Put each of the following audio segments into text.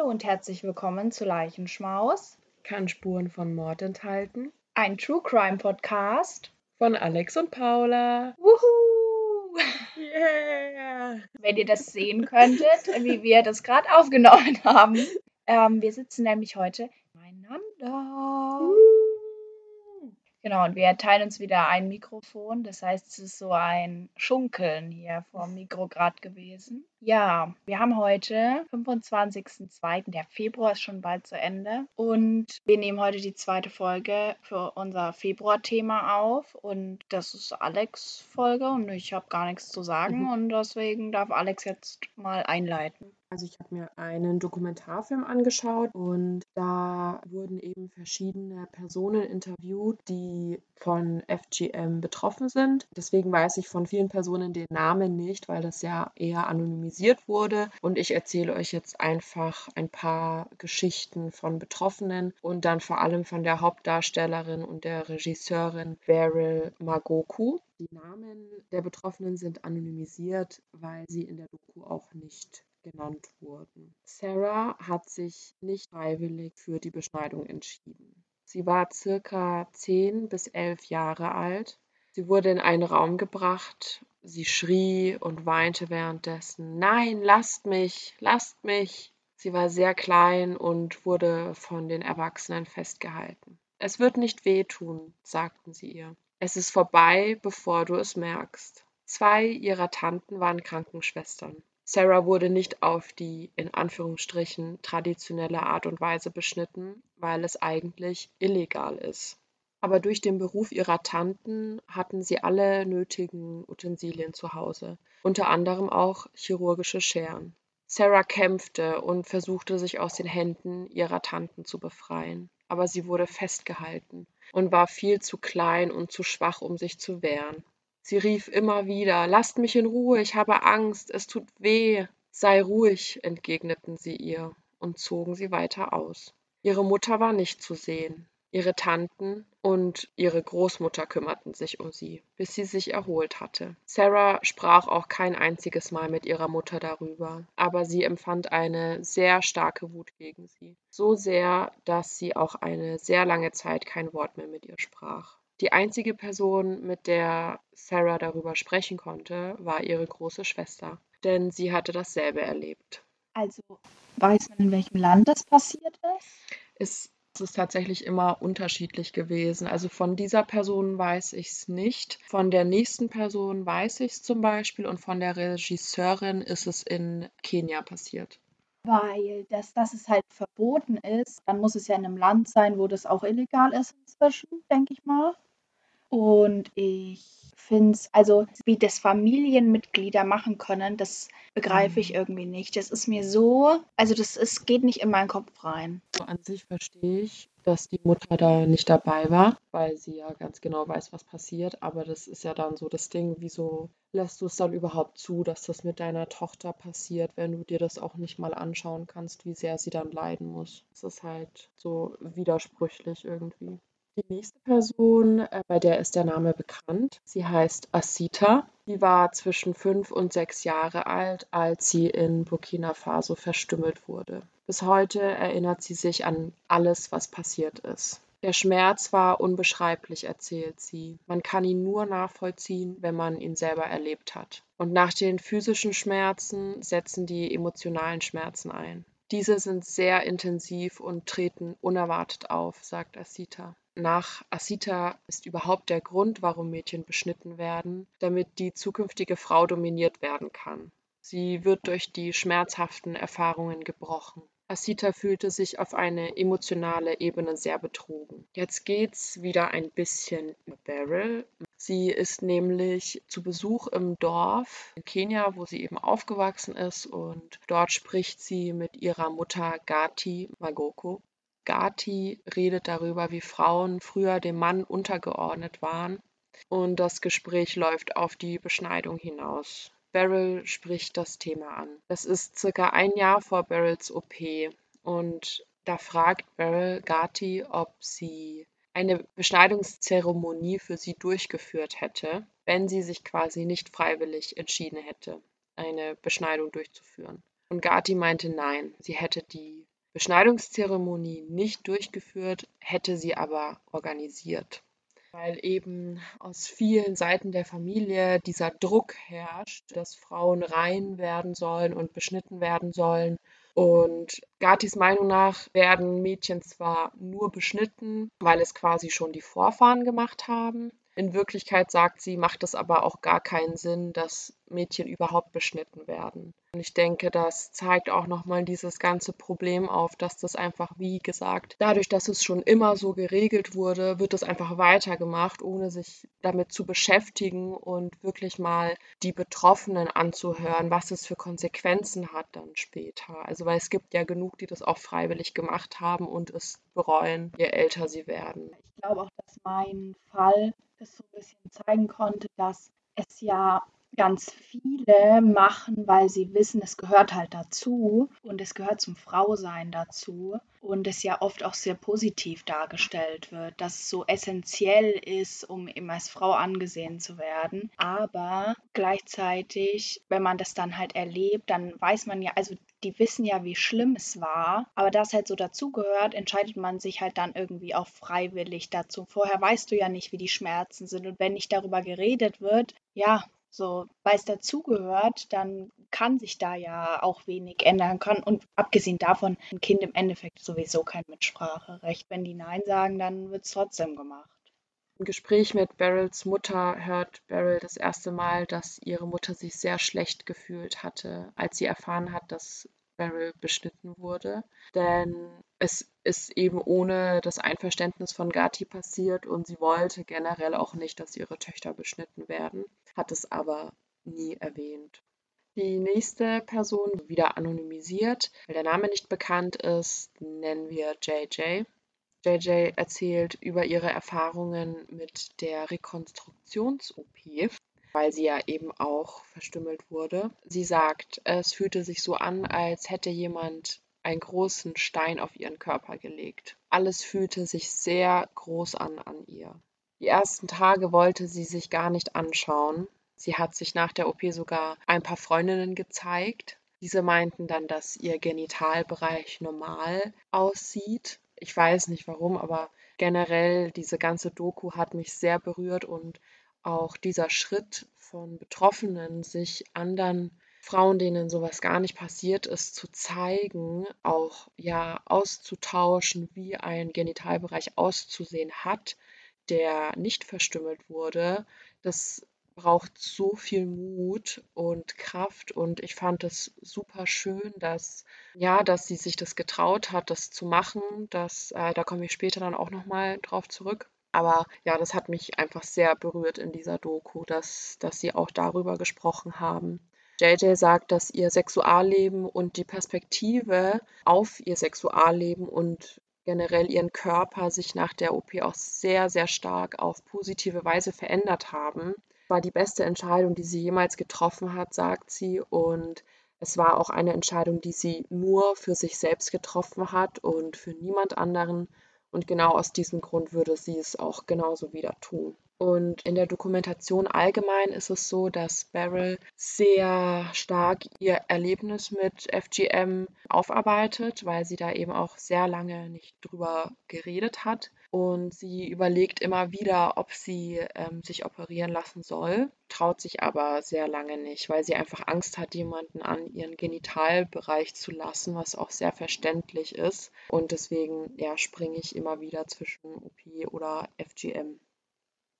Hallihallo und herzlich willkommen zu Leichenschmaus. Kann Spuren von Mord enthalten. Ein True Crime Podcast. Von Alex und Paula. Wuhu! Yeah! Wenn ihr das sehen könntet, wie wir das gerade aufgenommen haben. Ähm, wir sitzen nämlich heute beieinander. Genau, und wir teilen uns wieder ein Mikrofon. Das heißt, es ist so ein Schunkeln hier vom Mikro gerade gewesen. Ja, wir haben heute 25.02. Der Februar ist schon bald zu Ende. Und wir nehmen heute die zweite Folge für unser Februar-Thema auf. Und das ist Alex' Folge und ich habe gar nichts zu sagen. Mhm. Und deswegen darf Alex jetzt mal einleiten. Also ich habe mir einen Dokumentarfilm angeschaut und da wurden eben verschiedene Personen interviewt, die von FGM betroffen sind. Deswegen weiß ich von vielen Personen den Namen nicht, weil das ja eher anonymisiert wurde. Und ich erzähle euch jetzt einfach ein paar Geschichten von Betroffenen und dann vor allem von der Hauptdarstellerin und der Regisseurin Beryl Magoku. Die Namen der Betroffenen sind anonymisiert, weil sie in der Doku auch nicht genannt wurden. Sarah hat sich nicht freiwillig für die Beschneidung entschieden. Sie war circa 10 bis 11 Jahre alt. Sie wurde in einen Raum gebracht. Sie schrie und weinte währenddessen. Nein, lasst mich, lasst mich. Sie war sehr klein und wurde von den Erwachsenen festgehalten. Es wird nicht wehtun, sagten sie ihr. Es ist vorbei, bevor du es merkst. Zwei ihrer Tanten waren Krankenschwestern. Sarah wurde nicht auf die in Anführungsstrichen traditionelle Art und Weise beschnitten, weil es eigentlich illegal ist. Aber durch den Beruf ihrer Tanten hatten sie alle nötigen Utensilien zu Hause, unter anderem auch chirurgische Scheren. Sarah kämpfte und versuchte sich aus den Händen ihrer Tanten zu befreien, aber sie wurde festgehalten und war viel zu klein und zu schwach, um sich zu wehren. Sie rief immer wieder Lasst mich in Ruhe, ich habe Angst, es tut weh. Sei ruhig, entgegneten sie ihr und zogen sie weiter aus. Ihre Mutter war nicht zu sehen. Ihre Tanten und ihre Großmutter kümmerten sich um sie, bis sie sich erholt hatte. Sarah sprach auch kein einziges Mal mit ihrer Mutter darüber, aber sie empfand eine sehr starke Wut gegen sie. So sehr, dass sie auch eine sehr lange Zeit kein Wort mehr mit ihr sprach. Die einzige Person, mit der Sarah darüber sprechen konnte, war ihre große Schwester, denn sie hatte dasselbe erlebt. Also, weiß man, in welchem Land das passiert ist? Es ist tatsächlich immer unterschiedlich gewesen. Also von dieser Person weiß ich es nicht. Von der nächsten Person weiß ich es zum Beispiel und von der Regisseurin ist es in Kenia passiert. Weil das, dass es halt verboten ist, dann muss es ja in einem Land sein, wo das auch illegal ist inzwischen, denke ich mal. Und ich finde es, also wie das Familienmitglieder machen können, das begreife ich Mhm. irgendwie nicht. Das ist mir so, also das ist, geht nicht in meinen Kopf rein. So an sich verstehe ich, dass die Mutter da nicht dabei war, weil sie ja ganz genau weiß, was passiert. Aber das ist ja dann so das Ding, wieso lässt du es dann überhaupt zu, dass das mit deiner Tochter passiert, wenn du dir das auch nicht mal anschauen kannst, wie sehr sie dann leiden muss. Es ist halt so widersprüchlich irgendwie. Die nächste Person, äh, bei der ist der Name bekannt. Sie heißt Asita. Die war zwischen fünf und sechs Jahre alt, als sie in Burkina Faso verstümmelt wurde. Bis heute erinnert sie sich an alles, was passiert ist. Der Schmerz war unbeschreiblich, erzählt sie. Man kann ihn nur nachvollziehen, wenn man ihn selber erlebt hat. Und nach den physischen Schmerzen setzen die emotionalen Schmerzen ein. Diese sind sehr intensiv und treten unerwartet auf, sagt Asita. Nach Asita ist überhaupt der Grund, warum Mädchen beschnitten werden, damit die zukünftige Frau dominiert werden kann. Sie wird durch die schmerzhaften Erfahrungen gebrochen. Asita fühlte sich auf eine emotionale Ebene sehr betrogen. Jetzt geht's wieder ein bisschen über Beryl. Sie ist nämlich zu Besuch im Dorf in Kenia, wo sie eben aufgewachsen ist und dort spricht sie mit ihrer Mutter Gati Magoko. Gati redet darüber, wie Frauen früher dem Mann untergeordnet waren und das Gespräch läuft auf die Beschneidung hinaus. Beryl spricht das Thema an. Das ist circa ein Jahr vor Beryls OP und da fragt Beryl Gati, ob sie eine Beschneidungszeremonie für sie durchgeführt hätte, wenn sie sich quasi nicht freiwillig entschieden hätte, eine Beschneidung durchzuführen. Und Gati meinte nein, sie hätte die Beschneidungszeremonie nicht durchgeführt, hätte sie aber organisiert. Weil eben aus vielen Seiten der Familie dieser Druck herrscht, dass Frauen rein werden sollen und beschnitten werden sollen. Und Gatis Meinung nach werden Mädchen zwar nur beschnitten, weil es quasi schon die Vorfahren gemacht haben, in Wirklichkeit sagt sie, macht es aber auch gar keinen Sinn, dass Mädchen überhaupt beschnitten werden. Und ich denke, das zeigt auch nochmal dieses ganze Problem auf, dass das einfach, wie gesagt, dadurch, dass es schon immer so geregelt wurde, wird es einfach weitergemacht, ohne sich damit zu beschäftigen und wirklich mal die Betroffenen anzuhören, was es für Konsequenzen hat dann später. Also, weil es gibt ja genug, die das auch freiwillig gemacht haben und es bereuen, je älter sie werden. Ich glaube auch, dass mein Fall es so ein bisschen zeigen konnte, dass es ja ganz viele machen, weil sie wissen, es gehört halt dazu und es gehört zum Frausein dazu und es ja oft auch sehr positiv dargestellt wird, dass es so essentiell ist, um eben als Frau angesehen zu werden. Aber gleichzeitig, wenn man das dann halt erlebt, dann weiß man ja, also die wissen ja, wie schlimm es war, aber das halt so dazugehört, entscheidet man sich halt dann irgendwie auch freiwillig dazu. Vorher weißt du ja nicht, wie die Schmerzen sind und wenn nicht darüber geredet wird, ja, so, weil es dazugehört, dann kann sich da ja auch wenig ändern können. Und abgesehen davon, ein Kind im Endeffekt sowieso kein Mitspracherecht. Wenn die Nein sagen, dann wird es trotzdem gemacht. Im Gespräch mit Beryls Mutter hört Beryl das erste Mal, dass ihre Mutter sich sehr schlecht gefühlt hatte, als sie erfahren hat, dass Beryl beschnitten wurde. Denn es ist eben ohne das Einverständnis von Gati passiert und sie wollte generell auch nicht, dass ihre Töchter beschnitten werden, hat es aber nie erwähnt. Die nächste Person, wieder anonymisiert, weil der Name nicht bekannt ist, nennen wir JJ. JJ erzählt über ihre Erfahrungen mit der Rekonstruktions-OP, weil sie ja eben auch verstümmelt wurde. Sie sagt, es fühlte sich so an, als hätte jemand einen großen Stein auf ihren Körper gelegt. Alles fühlte sich sehr groß an an ihr. Die ersten Tage wollte sie sich gar nicht anschauen. Sie hat sich nach der OP sogar ein paar Freundinnen gezeigt. Diese meinten dann, dass ihr Genitalbereich normal aussieht ich weiß nicht warum, aber generell diese ganze Doku hat mich sehr berührt und auch dieser Schritt von Betroffenen, sich anderen Frauen, denen sowas gar nicht passiert ist, zu zeigen, auch ja auszutauschen, wie ein Genitalbereich auszusehen hat, der nicht verstümmelt wurde, das braucht so viel Mut und Kraft und ich fand es super schön, dass ja, dass sie sich das getraut hat, das zu machen. Das, äh, da komme ich später dann auch noch mal drauf zurück. Aber ja, das hat mich einfach sehr berührt in dieser Doku, dass, dass sie auch darüber gesprochen haben. JJ sagt, dass ihr Sexualleben und die Perspektive auf ihr Sexualleben und generell ihren Körper sich nach der OP auch sehr, sehr stark auf positive Weise verändert haben war die beste Entscheidung, die sie jemals getroffen hat, sagt sie. Und es war auch eine Entscheidung, die sie nur für sich selbst getroffen hat und für niemand anderen. Und genau aus diesem Grund würde sie es auch genauso wieder tun. Und in der Dokumentation allgemein ist es so, dass Beryl sehr stark ihr Erlebnis mit FGM aufarbeitet, weil sie da eben auch sehr lange nicht drüber geredet hat. Und sie überlegt immer wieder, ob sie ähm, sich operieren lassen soll, traut sich aber sehr lange nicht, weil sie einfach Angst hat, jemanden an ihren Genitalbereich zu lassen, was auch sehr verständlich ist. Und deswegen ja, springe ich immer wieder zwischen OP oder FGM.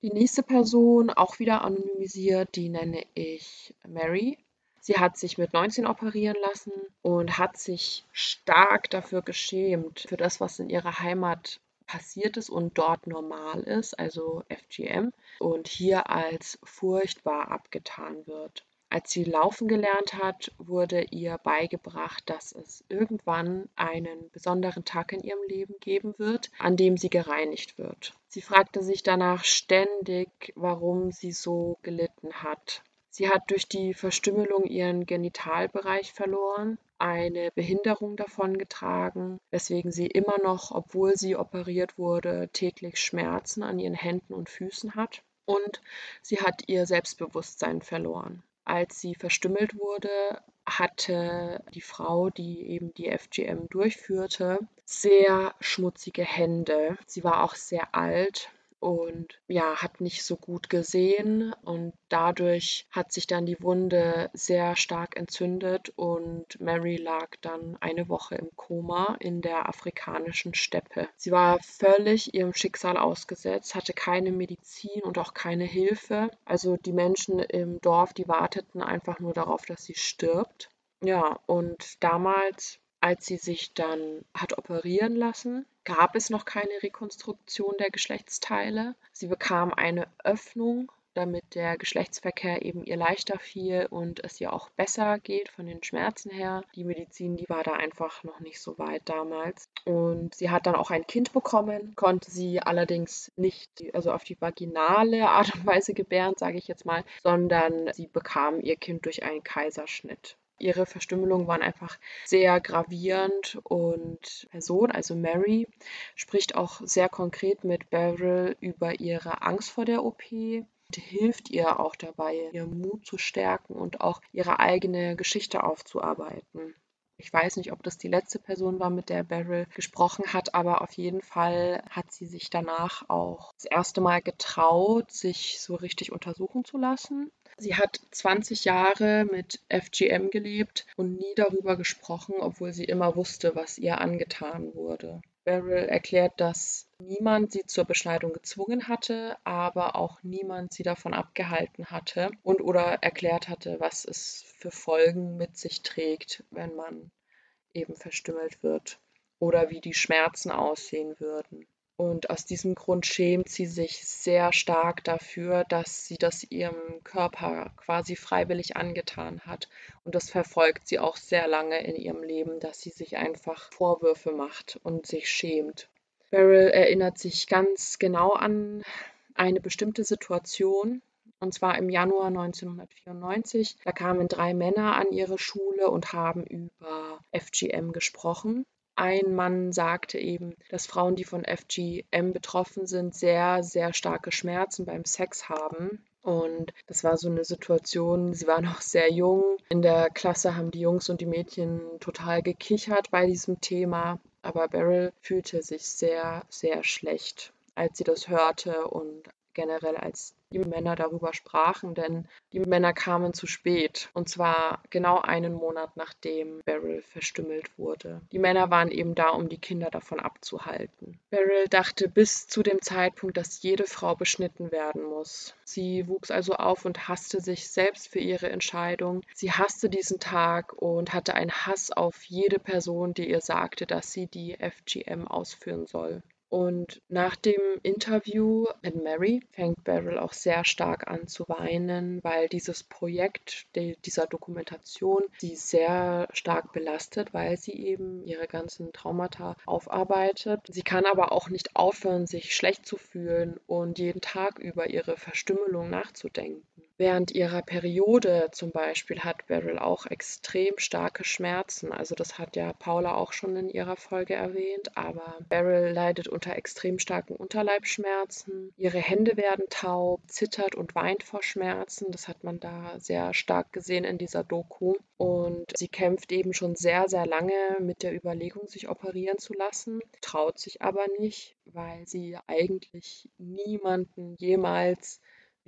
Die nächste Person, auch wieder anonymisiert, die nenne ich Mary. Sie hat sich mit 19 operieren lassen und hat sich stark dafür geschämt, für das, was in ihrer Heimat passiert ist und dort normal ist, also FGM, und hier als furchtbar abgetan wird. Als sie laufen gelernt hat, wurde ihr beigebracht, dass es irgendwann einen besonderen Tag in ihrem Leben geben wird, an dem sie gereinigt wird. Sie fragte sich danach ständig, warum sie so gelitten hat. Sie hat durch die Verstümmelung ihren Genitalbereich verloren, eine Behinderung davongetragen, weswegen sie immer noch, obwohl sie operiert wurde, täglich Schmerzen an ihren Händen und Füßen hat. Und sie hat ihr Selbstbewusstsein verloren als sie verstümmelt wurde, hatte die Frau, die eben die FGM durchführte, sehr schmutzige Hände. Sie war auch sehr alt und ja, hat nicht so gut gesehen und dadurch hat sich dann die Wunde sehr stark entzündet und Mary lag dann eine Woche im Koma in der afrikanischen Steppe. Sie war völlig ihrem Schicksal ausgesetzt, hatte keine Medizin und auch keine Hilfe. Also die Menschen im Dorf, die warteten einfach nur darauf, dass sie stirbt. Ja, und damals als sie sich dann hat operieren lassen, gab es noch keine Rekonstruktion der Geschlechtsteile. Sie bekam eine Öffnung, damit der Geschlechtsverkehr eben ihr leichter fiel und es ihr auch besser geht von den Schmerzen her. Die Medizin, die war da einfach noch nicht so weit damals. Und sie hat dann auch ein Kind bekommen, konnte sie allerdings nicht, also auf die vaginale Art und Weise gebären, sage ich jetzt mal, sondern sie bekam ihr Kind durch einen Kaiserschnitt ihre Verstümmelungen waren einfach sehr gravierend und Person, also Mary, spricht auch sehr konkret mit Beryl über ihre Angst vor der OP hilft ihr auch dabei, ihren Mut zu stärken und auch ihre eigene Geschichte aufzuarbeiten. Ich weiß nicht, ob das die letzte Person war, mit der Beryl gesprochen hat, aber auf jeden Fall hat sie sich danach auch das erste Mal getraut, sich so richtig untersuchen zu lassen. Sie hat 20 Jahre mit FGM gelebt und nie darüber gesprochen, obwohl sie immer wusste, was ihr angetan wurde. Beryl erklärt, dass niemand sie zur Beschneidung gezwungen hatte, aber auch niemand sie davon abgehalten hatte und oder erklärt hatte, was es für Folgen mit sich trägt, wenn man eben verstümmelt wird oder wie die Schmerzen aussehen würden. Und aus diesem Grund schämt sie sich sehr stark dafür, dass sie das ihrem Körper quasi freiwillig angetan hat. Und das verfolgt sie auch sehr lange in ihrem Leben, dass sie sich einfach Vorwürfe macht und sich schämt. Beryl erinnert sich ganz genau an eine bestimmte Situation, und zwar im Januar 1994. Da kamen drei Männer an ihre Schule und haben über FGM gesprochen. Ein Mann sagte eben, dass Frauen, die von FGM betroffen sind, sehr, sehr starke Schmerzen beim Sex haben. Und das war so eine Situation, sie war noch sehr jung. In der Klasse haben die Jungs und die Mädchen total gekichert bei diesem Thema. Aber Beryl fühlte sich sehr, sehr schlecht, als sie das hörte und generell als die Männer darüber sprachen, denn die Männer kamen zu spät. Und zwar genau einen Monat nachdem Beryl verstümmelt wurde. Die Männer waren eben da, um die Kinder davon abzuhalten. Beryl dachte bis zu dem Zeitpunkt, dass jede Frau beschnitten werden muss. Sie wuchs also auf und hasste sich selbst für ihre Entscheidung. Sie hasste diesen Tag und hatte einen Hass auf jede Person, die ihr sagte, dass sie die FGM ausführen soll. Und nach dem Interview mit Mary fängt Beryl auch sehr stark an zu weinen, weil dieses Projekt de, dieser Dokumentation sie sehr stark belastet, weil sie eben ihre ganzen Traumata aufarbeitet. Sie kann aber auch nicht aufhören, sich schlecht zu fühlen und jeden Tag über ihre Verstümmelung nachzudenken. Während ihrer Periode zum Beispiel hat Beryl auch extrem starke Schmerzen. Also das hat ja Paula auch schon in ihrer Folge erwähnt. Aber Beryl leidet unter extrem starken Unterleibschmerzen. Ihre Hände werden taub, zittert und weint vor Schmerzen. Das hat man da sehr stark gesehen in dieser Doku. Und sie kämpft eben schon sehr, sehr lange mit der Überlegung, sich operieren zu lassen, traut sich aber nicht, weil sie eigentlich niemanden jemals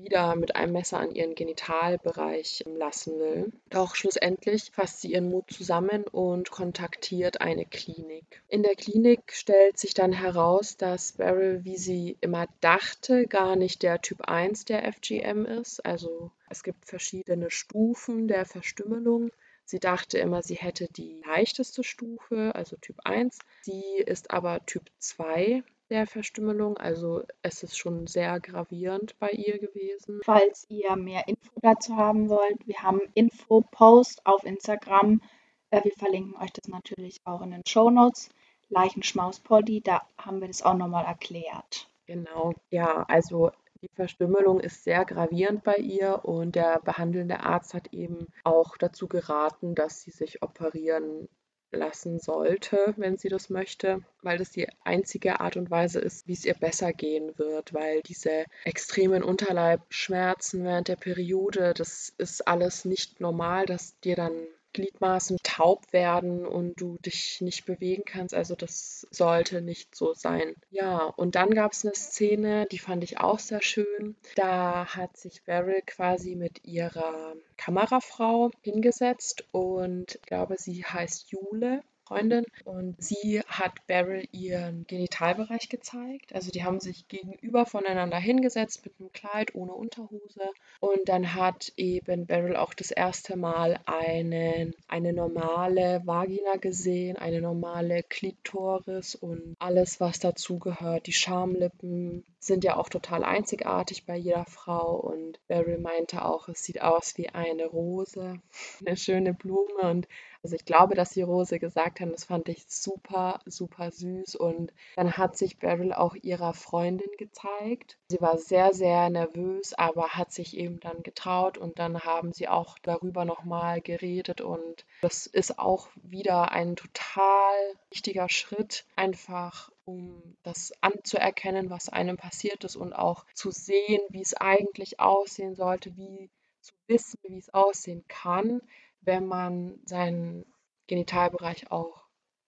wieder mit einem Messer an ihren Genitalbereich lassen will. Doch schlussendlich fasst sie ihren Mut zusammen und kontaktiert eine Klinik. In der Klinik stellt sich dann heraus, dass Beryl, wie sie immer dachte, gar nicht der Typ 1 der FGM ist. Also es gibt verschiedene Stufen der Verstümmelung. Sie dachte immer, sie hätte die leichteste Stufe, also Typ 1. Sie ist aber Typ 2 der Verstümmelung. Also es ist schon sehr gravierend bei ihr gewesen. Falls ihr mehr Info dazu haben wollt, wir haben Info-Post auf Instagram. Äh, wir verlinken euch das natürlich auch in den Show Notes. Leichenschmauspoddy, da haben wir das auch nochmal erklärt. Genau, ja, also die Verstümmelung ist sehr gravierend bei ihr und der behandelnde Arzt hat eben auch dazu geraten, dass sie sich operieren lassen sollte, wenn sie das möchte, weil das die einzige Art und Weise ist, wie es ihr besser gehen wird, weil diese extremen Unterleibschmerzen während der Periode, das ist alles nicht normal, dass dir dann Gliedmaßen taub werden und du dich nicht bewegen kannst. Also das sollte nicht so sein. Ja, und dann gab es eine Szene, die fand ich auch sehr schön. Da hat sich Beryl quasi mit ihrer Kamerafrau hingesetzt und ich glaube, sie heißt Jule. Freundin und sie hat Beryl ihren Genitalbereich gezeigt. Also die haben sich gegenüber voneinander hingesetzt mit einem Kleid ohne Unterhose und dann hat eben Beryl auch das erste Mal einen, eine normale Vagina gesehen, eine normale Klitoris und alles, was dazugehört. Die Schamlippen sind ja auch total einzigartig bei jeder Frau und Beryl meinte auch, es sieht aus wie eine Rose, eine schöne Blume und also ich glaube, dass die Rose gesagt haben, das fand ich super, super süß. Und dann hat sich Beryl auch ihrer Freundin gezeigt. Sie war sehr, sehr nervös, aber hat sich eben dann getraut und dann haben sie auch darüber nochmal geredet. Und das ist auch wieder ein total wichtiger Schritt, einfach um das anzuerkennen, was einem passiert ist und auch zu sehen, wie es eigentlich aussehen sollte, wie zu wissen, wie es aussehen kann, wenn man seinen Genitalbereich auch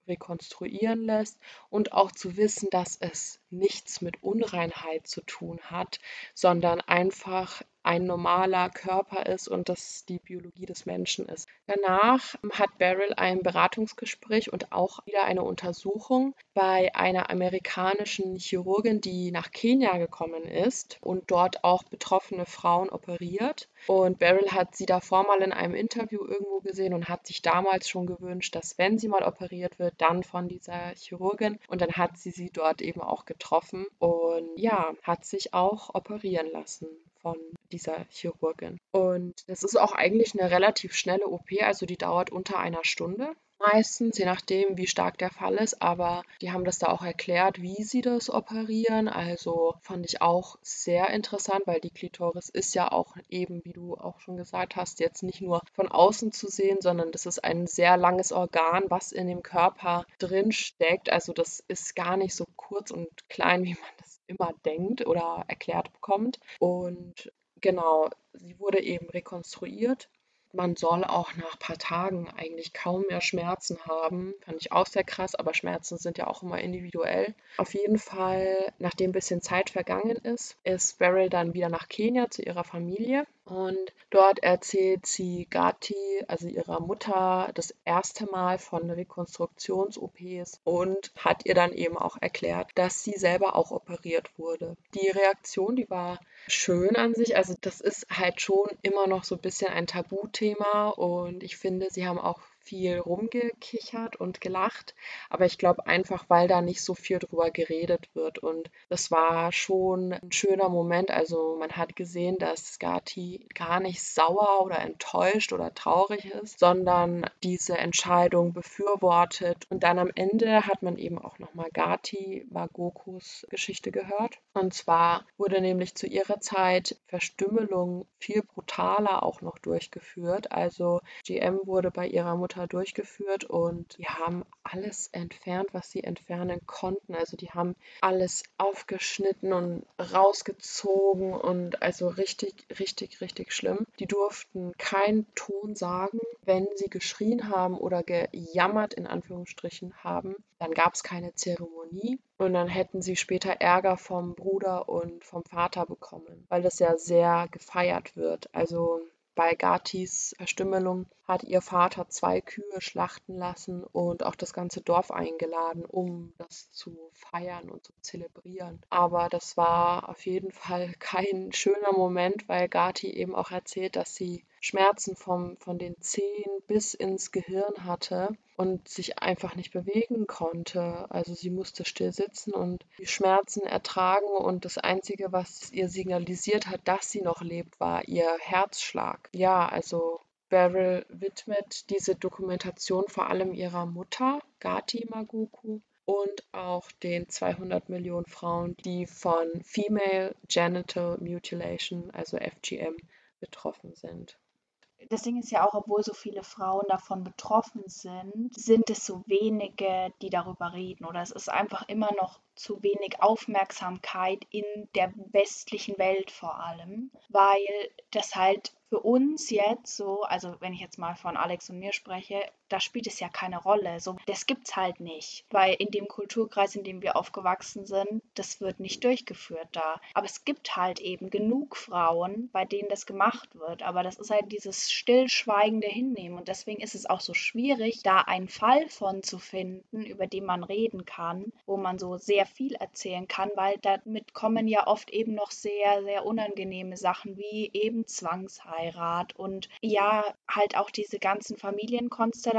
rekonstruieren lässt und auch zu wissen, dass es nichts mit Unreinheit zu tun hat, sondern einfach ein normaler Körper ist und das die Biologie des Menschen ist. Danach hat Beryl ein Beratungsgespräch und auch wieder eine Untersuchung bei einer amerikanischen Chirurgin, die nach Kenia gekommen ist und dort auch betroffene Frauen operiert. Und Beryl hat sie davor mal in einem Interview irgendwo gesehen und hat sich damals schon gewünscht, dass wenn sie mal operiert wird, dann von dieser Chirurgin. Und dann hat sie sie dort eben auch getroffen und ja, hat sich auch operieren lassen von dieser Chirurgin. Und das ist auch eigentlich eine relativ schnelle OP, also die dauert unter einer Stunde meistens, je nachdem, wie stark der Fall ist. Aber die haben das da auch erklärt, wie sie das operieren. Also fand ich auch sehr interessant, weil die Klitoris ist ja auch eben, wie du auch schon gesagt hast, jetzt nicht nur von außen zu sehen, sondern das ist ein sehr langes Organ, was in dem Körper drin steckt. Also das ist gar nicht so kurz und klein, wie man das immer denkt oder erklärt bekommt. Und genau, sie wurde eben rekonstruiert man soll auch nach ein paar Tagen eigentlich kaum mehr Schmerzen haben. Fand ich auch sehr krass, aber Schmerzen sind ja auch immer individuell. Auf jeden Fall, nachdem ein bisschen Zeit vergangen ist, ist Beryl dann wieder nach Kenia zu ihrer Familie. Und dort erzählt sie Gati, also ihrer Mutter, das erste Mal von Rekonstruktions-OPs und hat ihr dann eben auch erklärt, dass sie selber auch operiert wurde. Die Reaktion, die war schön an sich. Also das ist halt schon immer noch so ein bisschen ein Tabuthema und ich finde, sie haben auch viel rumgekichert und gelacht, aber ich glaube einfach, weil da nicht so viel drüber geredet wird und das war schon ein schöner Moment. Also man hat gesehen, dass Skati gar nicht sauer oder enttäuscht oder traurig ist, sondern diese Entscheidung befürwortet und dann am Ende hat man eben auch nochmal Gati Magokus Geschichte gehört und zwar wurde nämlich zu ihrer Zeit Verstümmelung viel brutaler auch noch durchgeführt. Also GM wurde bei ihrer Mutter Mutter durchgeführt und die haben alles entfernt, was sie entfernen konnten. Also die haben alles aufgeschnitten und rausgezogen und also richtig, richtig, richtig schlimm. Die durften keinen Ton sagen, wenn sie geschrien haben oder gejammert in Anführungsstrichen haben. Dann gab es keine Zeremonie und dann hätten sie später Ärger vom Bruder und vom Vater bekommen, weil das ja sehr gefeiert wird. Also bei Gatis Verstümmelung hat ihr Vater zwei Kühe schlachten lassen und auch das ganze Dorf eingeladen, um das zu feiern und zu zelebrieren. Aber das war auf jeden Fall kein schöner Moment, weil Gati eben auch erzählt, dass sie Schmerzen vom, von den Zehen bis ins Gehirn hatte und sich einfach nicht bewegen konnte. Also sie musste still sitzen und die Schmerzen ertragen und das Einzige, was ihr signalisiert hat, dass sie noch lebt, war ihr Herzschlag. Ja, also Beryl widmet diese Dokumentation vor allem ihrer Mutter, Gati Magoku, und auch den 200 Millionen Frauen, die von Female Genital Mutilation, also FGM, betroffen sind das Ding ist ja auch, obwohl so viele Frauen davon betroffen sind, sind es so wenige, die darüber reden. Oder es ist einfach immer noch zu wenig Aufmerksamkeit in der westlichen Welt vor allem, weil das halt für uns jetzt so, also wenn ich jetzt mal von Alex und mir spreche, da spielt es ja keine Rolle. So, das gibt's halt nicht, weil in dem Kulturkreis, in dem wir aufgewachsen sind, das wird nicht durchgeführt da. Aber es gibt halt eben genug Frauen, bei denen das gemacht wird. Aber das ist halt dieses stillschweigende Hinnehmen und deswegen ist es auch so schwierig, da einen Fall von zu finden, über den man reden kann, wo man so sehr viel erzählen kann, weil damit kommen ja oft eben noch sehr, sehr unangenehme Sachen wie eben Zwangsheirat und ja, halt auch diese ganzen Familienkonstellationen.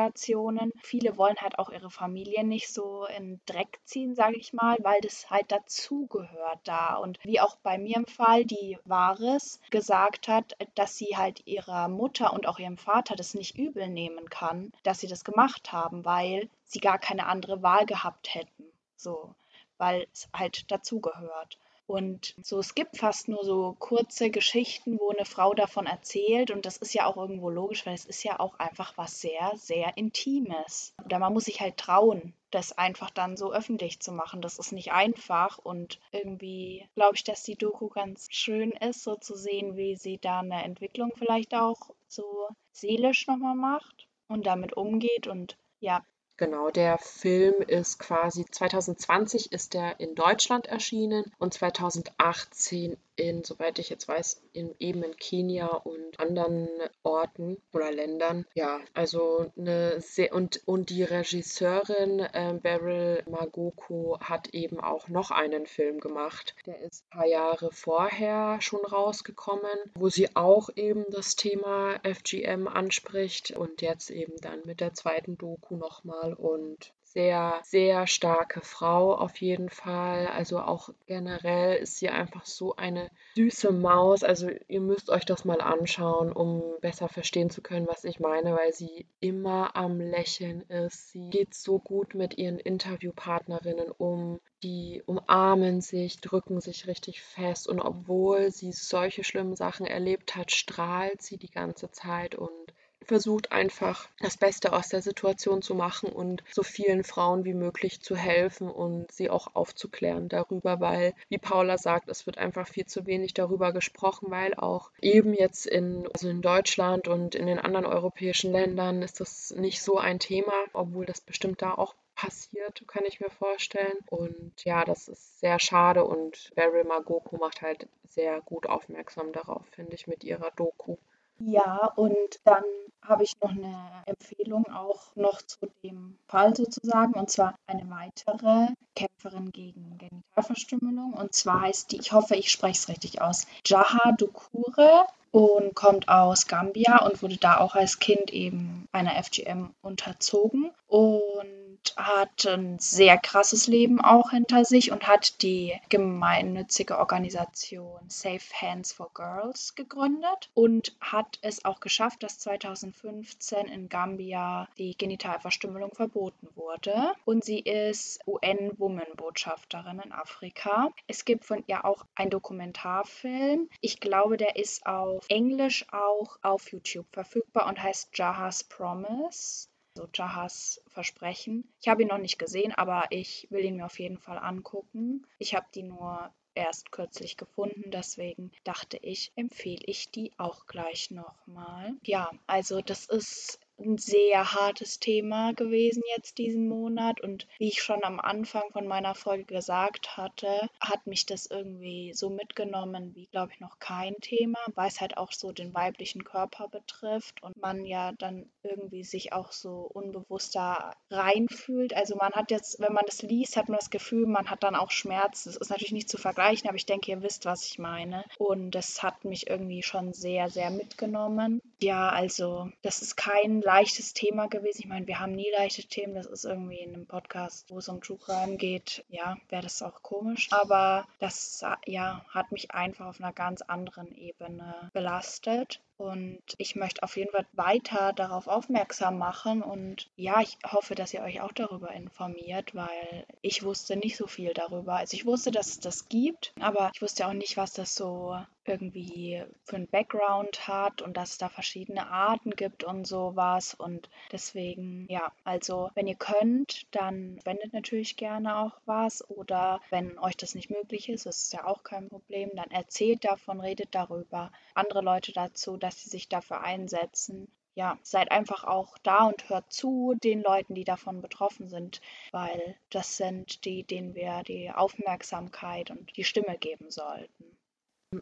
Viele wollen halt auch ihre Familien nicht so in Dreck ziehen, sage ich mal, weil das halt dazugehört da. Und wie auch bei mir im Fall, die Wahres gesagt hat, dass sie halt ihrer Mutter und auch ihrem Vater das nicht übel nehmen kann, dass sie das gemacht haben, weil sie gar keine andere Wahl gehabt hätten. So, weil es halt dazugehört. Und so, es gibt fast nur so kurze Geschichten, wo eine Frau davon erzählt. Und das ist ja auch irgendwo logisch, weil es ist ja auch einfach was sehr, sehr Intimes. Oder man muss sich halt trauen, das einfach dann so öffentlich zu machen. Das ist nicht einfach. Und irgendwie glaube ich, dass die Doku ganz schön ist, so zu sehen, wie sie da eine Entwicklung vielleicht auch so seelisch nochmal macht und damit umgeht. Und ja, Genau, der Film ist quasi 2020 ist er in Deutschland erschienen und 2018 in, soweit ich jetzt weiß, in, eben in Kenia und anderen Orten oder Ländern. Ja, also eine sehr und, und die Regisseurin äh, Beryl Magoko hat eben auch noch einen Film gemacht. Der ist ein paar Jahre vorher schon rausgekommen, wo sie auch eben das Thema FGM anspricht und jetzt eben dann mit der zweiten Doku nochmal und sehr, sehr starke Frau auf jeden Fall. Also auch generell ist sie einfach so eine süße Maus. Also ihr müsst euch das mal anschauen, um besser verstehen zu können, was ich meine, weil sie immer am Lächeln ist. Sie geht so gut mit ihren Interviewpartnerinnen um. Die umarmen sich, drücken sich richtig fest und obwohl sie solche schlimmen Sachen erlebt hat, strahlt sie die ganze Zeit und versucht einfach das Beste aus der Situation zu machen und so vielen Frauen wie möglich zu helfen und sie auch aufzuklären darüber, weil, wie Paula sagt, es wird einfach viel zu wenig darüber gesprochen, weil auch eben jetzt in, also in Deutschland und in den anderen europäischen Ländern ist das nicht so ein Thema, obwohl das bestimmt da auch passiert, kann ich mir vorstellen. Und ja, das ist sehr schade und Beryl Magoko macht halt sehr gut aufmerksam darauf, finde ich, mit ihrer Doku. Ja, und dann habe ich noch eine Empfehlung auch noch zu dem Fall sozusagen, und zwar eine weitere Kämpferin gegen Genitalverstümmelung. Und zwar heißt die, ich hoffe, ich spreche es richtig aus, Jaha Dukure und kommt aus Gambia und wurde da auch als Kind eben einer FGM unterzogen. Und hat ein sehr krasses Leben auch hinter sich und hat die gemeinnützige Organisation Safe Hands for Girls gegründet und hat es auch geschafft, dass 2015 in Gambia die Genitalverstümmelung verboten wurde. Und sie ist UN-Woman-Botschafterin in Afrika. Es gibt von ihr auch einen Dokumentarfilm. Ich glaube, der ist auf Englisch auch auf YouTube verfügbar und heißt Jaha's Promise so Jahas Versprechen. Ich habe ihn noch nicht gesehen, aber ich will ihn mir auf jeden Fall angucken. Ich habe die nur erst kürzlich gefunden, deswegen dachte ich, empfehle ich die auch gleich nochmal. Ja, also das ist ein sehr hartes Thema gewesen jetzt diesen Monat und wie ich schon am Anfang von meiner Folge gesagt hatte, hat mich das irgendwie so mitgenommen wie, glaube ich, noch kein Thema, weil es halt auch so den weiblichen Körper betrifft und man ja dann irgendwie sich auch so unbewusst da reinfühlt. Also man hat jetzt, wenn man das liest, hat man das Gefühl, man hat dann auch Schmerzen. Das ist natürlich nicht zu vergleichen, aber ich denke, ihr wisst, was ich meine. Und das hat mich irgendwie schon sehr, sehr mitgenommen. Ja, also das ist kein leichtes Thema gewesen. Ich meine, wir haben nie leichte Themen. Das ist irgendwie in einem Podcast, wo es um True Crime geht. Ja, wäre das auch komisch. Aber das ja, hat mich einfach auf einer ganz anderen Ebene belastet. Und ich möchte auf jeden Fall weiter darauf aufmerksam machen. Und ja, ich hoffe, dass ihr euch auch darüber informiert, weil ich wusste nicht so viel darüber. Also ich wusste, dass es das gibt, aber ich wusste auch nicht, was das so irgendwie für einen Background hat und dass es da verschiedene Arten gibt und sowas. Und deswegen, ja, also wenn ihr könnt, dann spendet natürlich gerne auch was. Oder wenn euch das nicht möglich ist, das ist ja auch kein Problem, dann erzählt davon, redet darüber, andere Leute dazu, dass sie sich dafür einsetzen. Ja, seid einfach auch da und hört zu den Leuten, die davon betroffen sind, weil das sind die, denen wir die Aufmerksamkeit und die Stimme geben sollten.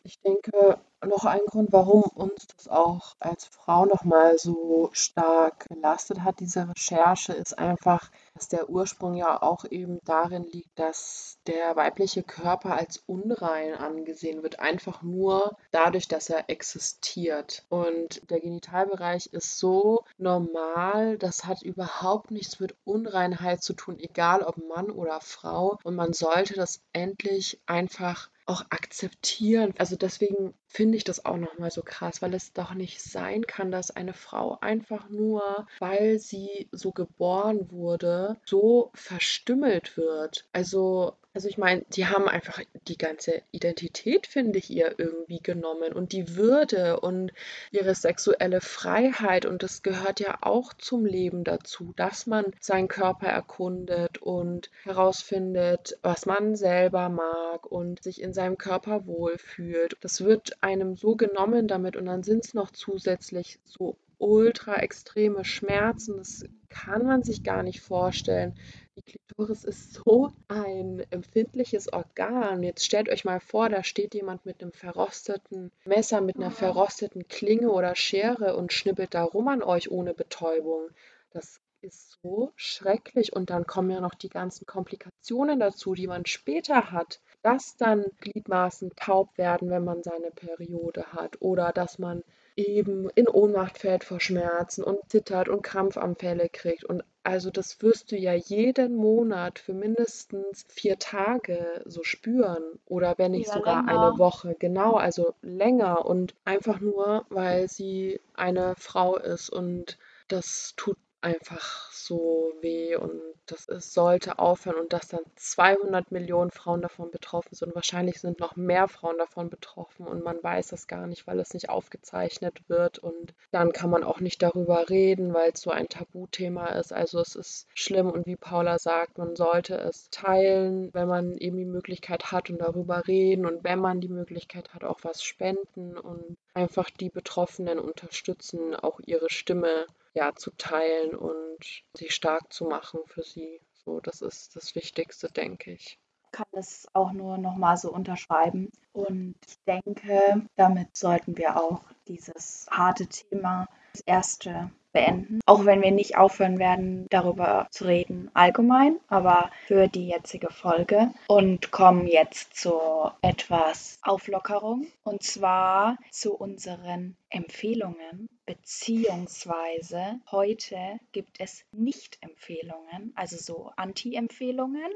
Ich denke, noch ein Grund, warum uns das auch als Frau noch mal so stark belastet hat, diese Recherche, ist einfach, dass der Ursprung ja auch eben darin liegt, dass der weibliche Körper als unrein angesehen wird, einfach nur dadurch, dass er existiert. Und der Genitalbereich ist so normal, das hat überhaupt nichts mit Unreinheit zu tun, egal ob Mann oder Frau. Und man sollte das endlich einfach auch akzeptieren. Also deswegen finde ich das auch nochmal so krass, weil es doch nicht sein kann, dass eine Frau einfach nur, weil sie so geboren wurde, so verstümmelt wird. Also also ich meine, die haben einfach die ganze Identität, finde ich, ihr irgendwie genommen und die Würde und ihre sexuelle Freiheit und das gehört ja auch zum Leben dazu, dass man seinen Körper erkundet und herausfindet, was man selber mag und sich in seinem Körper wohlfühlt. Das wird einem so genommen damit und dann sind es noch zusätzlich so ultra extreme Schmerzen, das kann man sich gar nicht vorstellen. Die Klitoris ist so ein empfindliches Organ. Jetzt stellt euch mal vor, da steht jemand mit einem verrosteten Messer, mit einer verrosteten Klinge oder Schere und schnippelt da rum an euch ohne Betäubung. Das ist so schrecklich. Und dann kommen ja noch die ganzen Komplikationen dazu, die man später hat. Dass dann Gliedmaßen taub werden, wenn man seine Periode hat. Oder dass man eben in Ohnmacht fällt vor Schmerzen und zittert und Krampfanfälle kriegt. Und also das wirst du ja jeden Monat für mindestens vier Tage so spüren oder wenn nicht Ja, sogar länger. eine Woche. Genau, also länger und einfach nur, weil sie eine Frau ist und das tut einfach so weh und das ist, sollte aufhören und dass dann 200 Millionen Frauen davon betroffen sind. Wahrscheinlich sind noch mehr Frauen davon betroffen und man weiß das gar nicht, weil es nicht aufgezeichnet wird und dann kann man auch nicht darüber reden, weil es so ein Tabuthema ist. Also es ist schlimm und wie Paula sagt, man sollte es teilen, wenn man eben die Möglichkeit hat und darüber reden und wenn man die Möglichkeit hat, auch was spenden und einfach die Betroffenen unterstützen, auch ihre Stimme ja, zu teilen und sie stark zu machen für sie. So, das ist das Wichtigste, denke ich. kann es auch nur noch mal so unterschreiben. Und ich denke, damit sollten wir auch dieses harte Thema, das erste, beenden. Auch wenn wir nicht aufhören werden, darüber zu reden allgemein, aber für die jetzige Folge. Und kommen jetzt zu etwas Auflockerung. Und zwar zu unseren Empfehlungen. Beziehungsweise heute gibt es Nicht-Empfehlungen, also so Anti-Empfehlungen.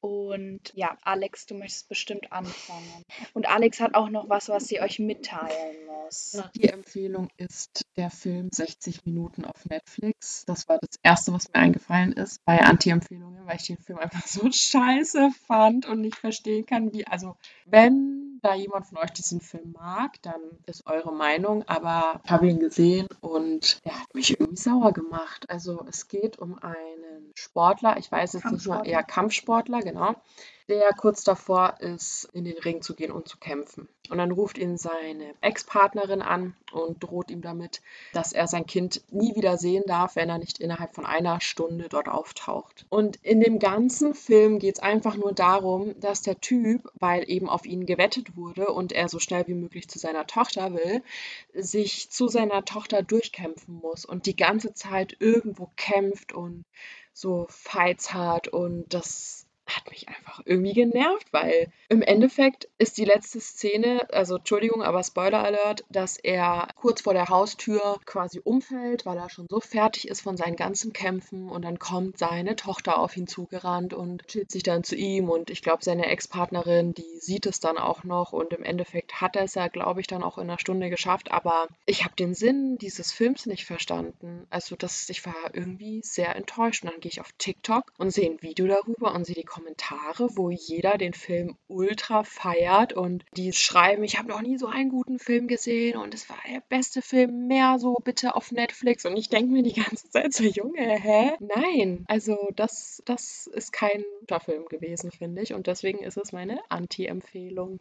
Und ja, Alex, du möchtest bestimmt anfangen. Und Alex hat auch noch was, was sie euch mitteilen muss. Die Empfehlung ist der Film 60 Minuten auf Netflix. Das war das Erste, was mir eingefallen ist bei Anti-Empfehlungen, weil ich den Film einfach so scheiße fand und nicht verstehen kann, wie, also wenn da jemand von euch diesen Film mag, dann ist eure Meinung, aber ich habe ihn gesehen und er hat mich irgendwie sauer gemacht. Also es geht um einen Sportler, ich weiß jetzt nicht Kampfsportler. eher Kampfsportler, genau, der kurz davor ist, in den Ring zu gehen und zu kämpfen. Und dann ruft ihn seine Ex-Partnerin an und droht ihm damit, dass er sein Kind nie wieder sehen darf, wenn er nicht innerhalb von einer Stunde dort auftaucht. Und in dem ganzen Film geht es einfach nur darum, dass der Typ, weil eben auf ihn gewettet wurde und er so schnell wie möglich zu seiner Tochter will, sich zu seiner Tochter durchkämpfen muss und die ganze Zeit irgendwo kämpft und so Fights hat und das hat mich einfach irgendwie genervt, weil im Endeffekt ist die letzte Szene, also Entschuldigung, aber Spoiler Alert, dass er kurz vor der Haustür quasi umfällt, weil er schon so fertig ist von seinen ganzen Kämpfen und dann kommt seine Tochter auf ihn zugerannt und chillt sich dann zu ihm und ich glaube, seine Ex-Partnerin, die sieht es dann auch noch und im Endeffekt hat er es ja, glaube ich, dann auch in einer Stunde geschafft, aber ich habe den Sinn dieses Films nicht verstanden. Also das, ich war irgendwie sehr enttäuscht und dann gehe ich auf TikTok und sehe ein Video darüber und sehe die Kommentare, wo jeder den Film ultra feiert und die schreiben, ich habe noch nie so einen guten Film gesehen und es war der beste Film, mehr so bitte auf Netflix. Und ich denke mir die ganze Zeit so, Junge, hä? Nein, also das, das ist kein guter Film gewesen, finde ich. Und deswegen ist es meine Anti-Empfehlung.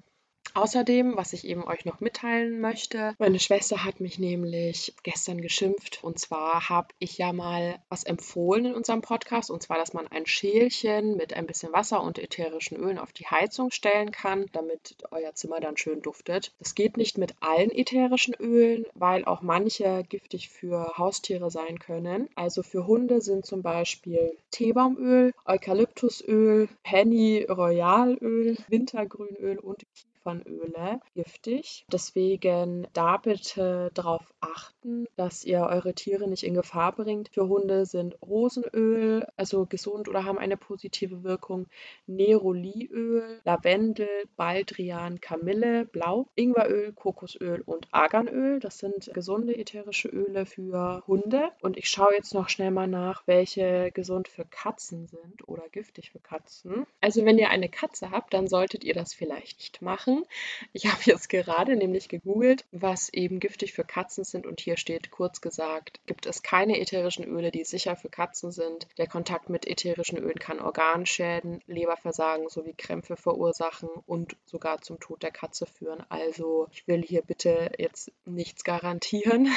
Außerdem, was ich eben euch noch mitteilen möchte, meine Schwester hat mich nämlich gestern geschimpft. Und zwar habe ich ja mal was empfohlen in unserem Podcast. Und zwar, dass man ein Schälchen mit ein bisschen Wasser und ätherischen Ölen auf die Heizung stellen kann, damit euer Zimmer dann schön duftet. Das geht nicht mit allen ätherischen Ölen, weil auch manche giftig für Haustiere sein können. Also für Hunde sind zum Beispiel Teebaumöl, Eukalyptusöl, Penny Royalöl, Wintergrünöl und Kiefernöle giftig. Deswegen da bitte darauf achten, dass ihr eure Tiere nicht in Gefahr bringt. Für Hunde sind Rosenöl, also gesund oder haben eine positive Wirkung, Neroliöl, Lavendel, Baldrian, Kamille, Blau, Ingweröl, Kokosöl und Arganöl. Das sind gesunde ätherische Öle für Hunde. Und ich schaue jetzt noch schnell mal nach, welche gesund für Katzen sind oder giftig für Katzen. Also wenn ihr eine Katze habt, dann solltet ihr das vielleicht nicht machen machen. Ich habe jetzt gerade nämlich gegoogelt, was eben giftig für Katzen sind und hier steht kurz gesagt, gibt es keine ätherischen Öle, die sicher für Katzen sind. Der Kontakt mit ätherischen Ölen kann Organschäden, Leberversagen sowie Krämpfe verursachen und sogar zum Tod der Katze führen. Also ich will hier bitte jetzt nichts garantieren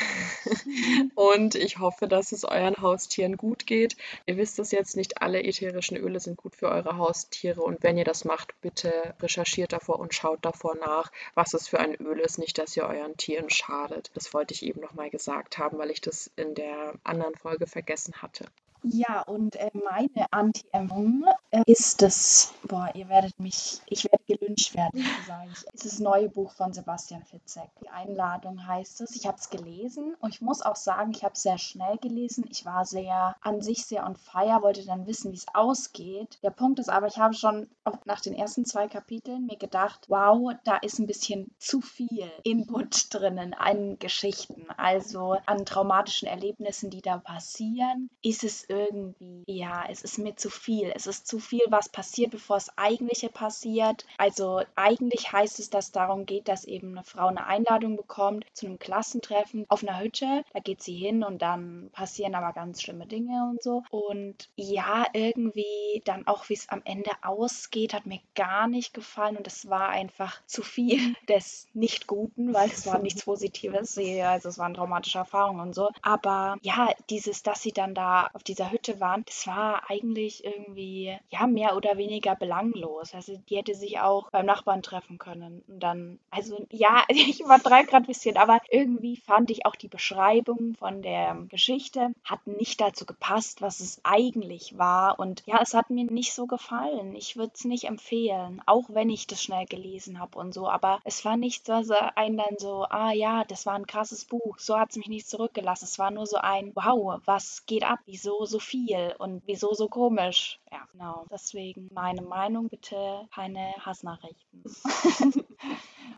und ich hoffe, dass es euren Haustieren gut geht. Ihr wisst es jetzt nicht, alle ätherischen Öle sind gut für eure Haustiere und wenn ihr das macht, bitte recherchiert davor und schaut davor davor nach, was es für ein Öl ist, nicht, dass ihr euren Tieren schadet. Das wollte ich eben nochmal gesagt haben, weil ich das in der anderen Folge vergessen hatte. Ja, und äh, meine Anti-Änderung äh, ist das, boah, ihr werdet mich, ich werde gelünscht werden, sage ich. Es ist das neue Buch von Sebastian Fitzek. Die Einladung heißt es. Ich habe es gelesen und ich muss auch sagen, ich habe es sehr schnell gelesen. Ich war sehr an sich sehr on fire, wollte dann wissen, wie es ausgeht. Der Punkt ist aber, ich habe schon nach den ersten zwei Kapiteln mir gedacht, wow, da ist ein bisschen zu viel Input drinnen an Geschichten, also an traumatischen Erlebnissen, die da passieren. Ist es irgendwie, ja, es ist mir zu viel. Es ist zu viel, was passiert, bevor das Eigentliche passiert. Also eigentlich heißt es, dass darum geht, dass eben eine Frau eine Einladung bekommt zu einem Klassentreffen auf einer Hütte. Da geht sie hin und dann passieren aber ganz schlimme Dinge und so. Und ja, irgendwie dann auch, wie es am Ende ausgeht, hat mir gar nicht gefallen und es war einfach zu viel des Nicht-Guten, weil es war nichts Positives. Also es waren traumatische Erfahrungen und so. Aber ja, dieses, dass sie dann da auf diese dieser Hütte waren, das war eigentlich irgendwie, ja, mehr oder weniger belanglos. Also die hätte sich auch beim Nachbarn treffen können. Und dann, also ja, ich übertreibe gerade ein bisschen, aber irgendwie fand ich auch die Beschreibung von der Geschichte hat nicht dazu gepasst, was es eigentlich war. Und ja, es hat mir nicht so gefallen. Ich würde es nicht empfehlen, auch wenn ich das schnell gelesen habe und so. Aber es war nichts, was einen dann so, ah ja, das war ein krasses Buch. So hat es mich nicht zurückgelassen. Es war nur so ein, wow, was geht ab? Wieso so viel und wieso so komisch? Ja, genau. Deswegen meine Meinung, bitte keine Hassnachrichten.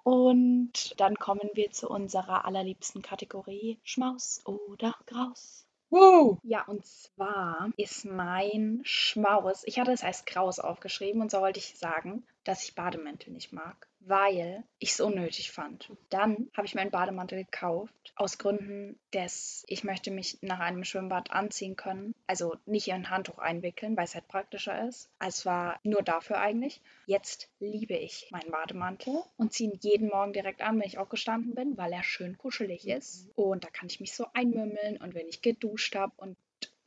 und dann kommen wir zu unserer allerliebsten Kategorie Schmaus oder Graus. Wow. Ja, und zwar ist mein Schmaus, ich hatte es als Graus aufgeschrieben und so wollte ich sagen, dass ich Bademäntel nicht mag weil ich es unnötig fand. Dann habe ich meinen Bademantel gekauft, aus Gründen des, ich möchte mich nach einem Schwimmbad anziehen können, also nicht in ein Handtuch einwickeln, weil es halt praktischer ist. Also es war nur dafür eigentlich. Jetzt liebe ich meinen Bademantel und ziehe ihn jeden Morgen direkt an, wenn ich aufgestanden bin, weil er schön kuschelig ist. Und da kann ich mich so einmümmeln und wenn ich geduscht habe und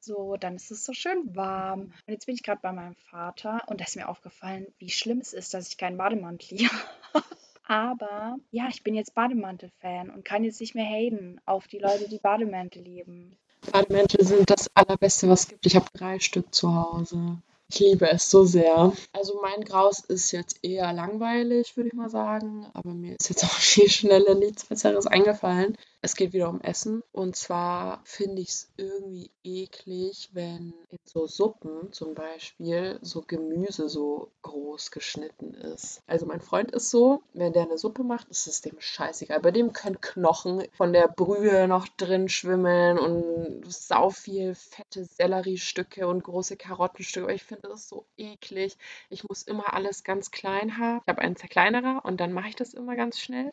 so, dann ist es so schön warm. Und jetzt bin ich gerade bei meinem Vater und da ist mir aufgefallen, wie schlimm es ist, dass ich keinen Bademantel hier habe. Aber ja, ich bin jetzt Bademantel-Fan und kann jetzt nicht mehr haten auf die Leute, die Bademäntel lieben. Bademäntel sind das Allerbeste, was es gibt. Ich habe drei Stück zu Hause. Ich liebe es so sehr. Also mein Graus ist jetzt eher langweilig, würde ich mal sagen. Aber mir ist jetzt auf die Schnelle nichts Besseres eingefallen. Es geht wieder um Essen. Und zwar finde ich es irgendwie eklig, wenn in so Suppen zum Beispiel so Gemüse so groß geschnitten ist. Also mein Freund ist so, wenn der eine Suppe macht, ist es dem scheißegal. Bei dem können Knochen von der Brühe noch drin schwimmen und sau viel fette Selleriestücke und große Karottenstücke. Aber ich finde das so eklig. Ich muss immer alles ganz klein haben. Ich habe einen Zerkleinerer und dann mache ich das immer ganz schnell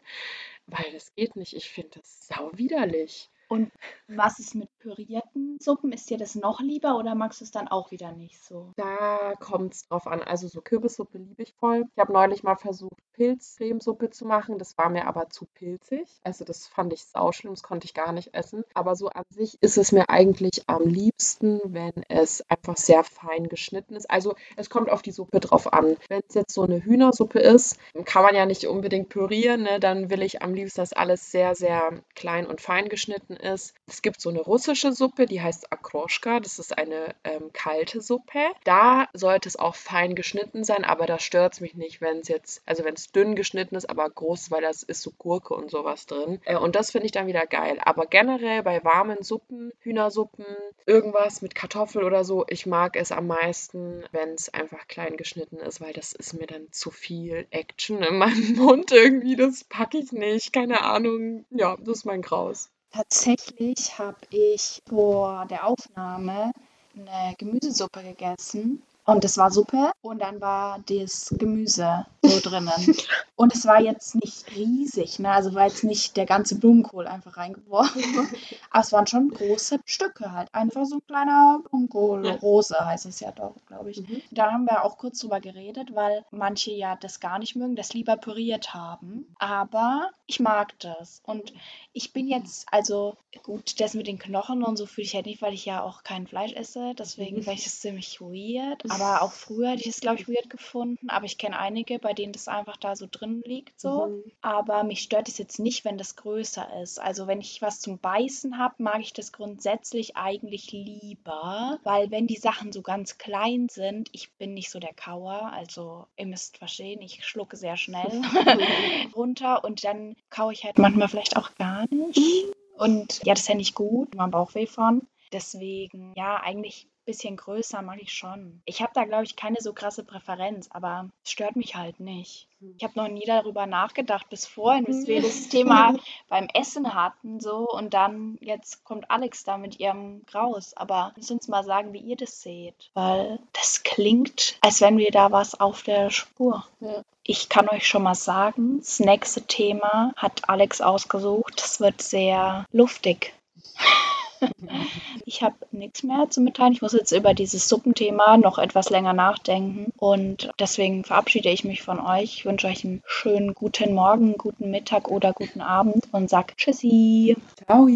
weil das geht nicht. Ich finde das sau widerlich. Und was ist mit pürierten Suppen? Ist dir das noch lieber oder magst du es dann auch wieder nicht so? Da kommt es drauf an. Also so Kürbissuppe liebe ich voll. Ich habe neulich mal versucht, Pilzcremesuppe zu machen. Das war mir aber zu pilzig. Also das fand ich sauschlimm, das konnte ich gar nicht essen. Aber so an sich ist es mir eigentlich am liebsten, wenn es einfach sehr fein geschnitten ist. Also es kommt auf die Suppe drauf an. Wenn es jetzt so eine Hühnersuppe ist, kann man ja nicht unbedingt pürieren. Ne? Dann will ich am liebsten, dass alles sehr, sehr klein und fein geschnitten ist. Es gibt so eine russische Suppe, die heißt Akroschka. Das ist eine ähm, kalte Suppe. Da sollte es auch fein geschnitten sein, aber da stört es mich nicht, wenn es jetzt, also wenn es dünn geschnitten ist, aber groß, weil das ist so Gurke und sowas drin. Äh, und das finde ich dann wieder geil. Aber generell bei warmen Suppen, Hühnersuppen, irgendwas mit Kartoffel oder so, ich mag es am meisten, wenn es einfach klein geschnitten ist, weil das ist mir dann zu viel Action in meinem Mund irgendwie. Das packe ich nicht. Keine Ahnung. Ja, das ist mein Graus. Tatsächlich habe ich vor der Aufnahme eine Gemüsesuppe gegessen und es war Suppe und dann war das Gemüse so drinnen. Und es war jetzt nicht riesig, ne? also war jetzt nicht der ganze Blumenkohl einfach reingeworfen. Aber es waren schon große Stücke halt. Einfach so ein kleiner Blumenkohl. Rose heißt es ja doch, glaube ich. Mhm. Da haben wir auch kurz drüber geredet, weil manche ja das gar nicht mögen, das lieber püriert haben. Aber ich mag das. Und ich bin jetzt, also gut, das mit den Knochen und so fühle ich halt nicht, weil ich ja auch kein Fleisch esse. Deswegen mhm. finde ich das ziemlich weird. Aber auch früher hätte ich es, glaube ich, weird gefunden. Aber ich kenne einige, bei denen das einfach da so drin liegt. so. Mhm. Aber mich stört es jetzt nicht, wenn das größer ist. Also wenn ich was zum Beißen habe, mag ich das grundsätzlich eigentlich lieber. Weil wenn die Sachen so ganz klein sind, ich bin nicht so der Kauer. Also ihr müsst verstehen, ich schlucke sehr schnell runter. Und dann kaue ich halt manchmal vielleicht auch gar nicht. Mhm. Und ja, das ist ja nicht gut, man Bauchweh von. Deswegen, ja, eigentlich bisschen größer mag ich schon. Ich habe da, glaube ich, keine so krasse Präferenz, aber es stört mich halt nicht. Hm. Ich habe noch nie darüber nachgedacht bis vorhin, bis wir das Thema beim Essen hatten, so und dann jetzt kommt Alex da mit ihrem Graus. Aber lass uns mal sagen, wie ihr das seht, weil das klingt, als wenn wir da was auf der Spur. Ja. Ich kann euch schon mal sagen, das nächste Thema hat Alex ausgesucht. Das wird sehr luftig. Ich habe nichts mehr zu mitteilen. Ich muss jetzt über dieses Suppenthema noch etwas länger nachdenken. Und deswegen verabschiede ich mich von euch. Ich wünsche euch einen schönen guten Morgen, guten Mittag oder guten Abend und sage Tschüssi. Ciao.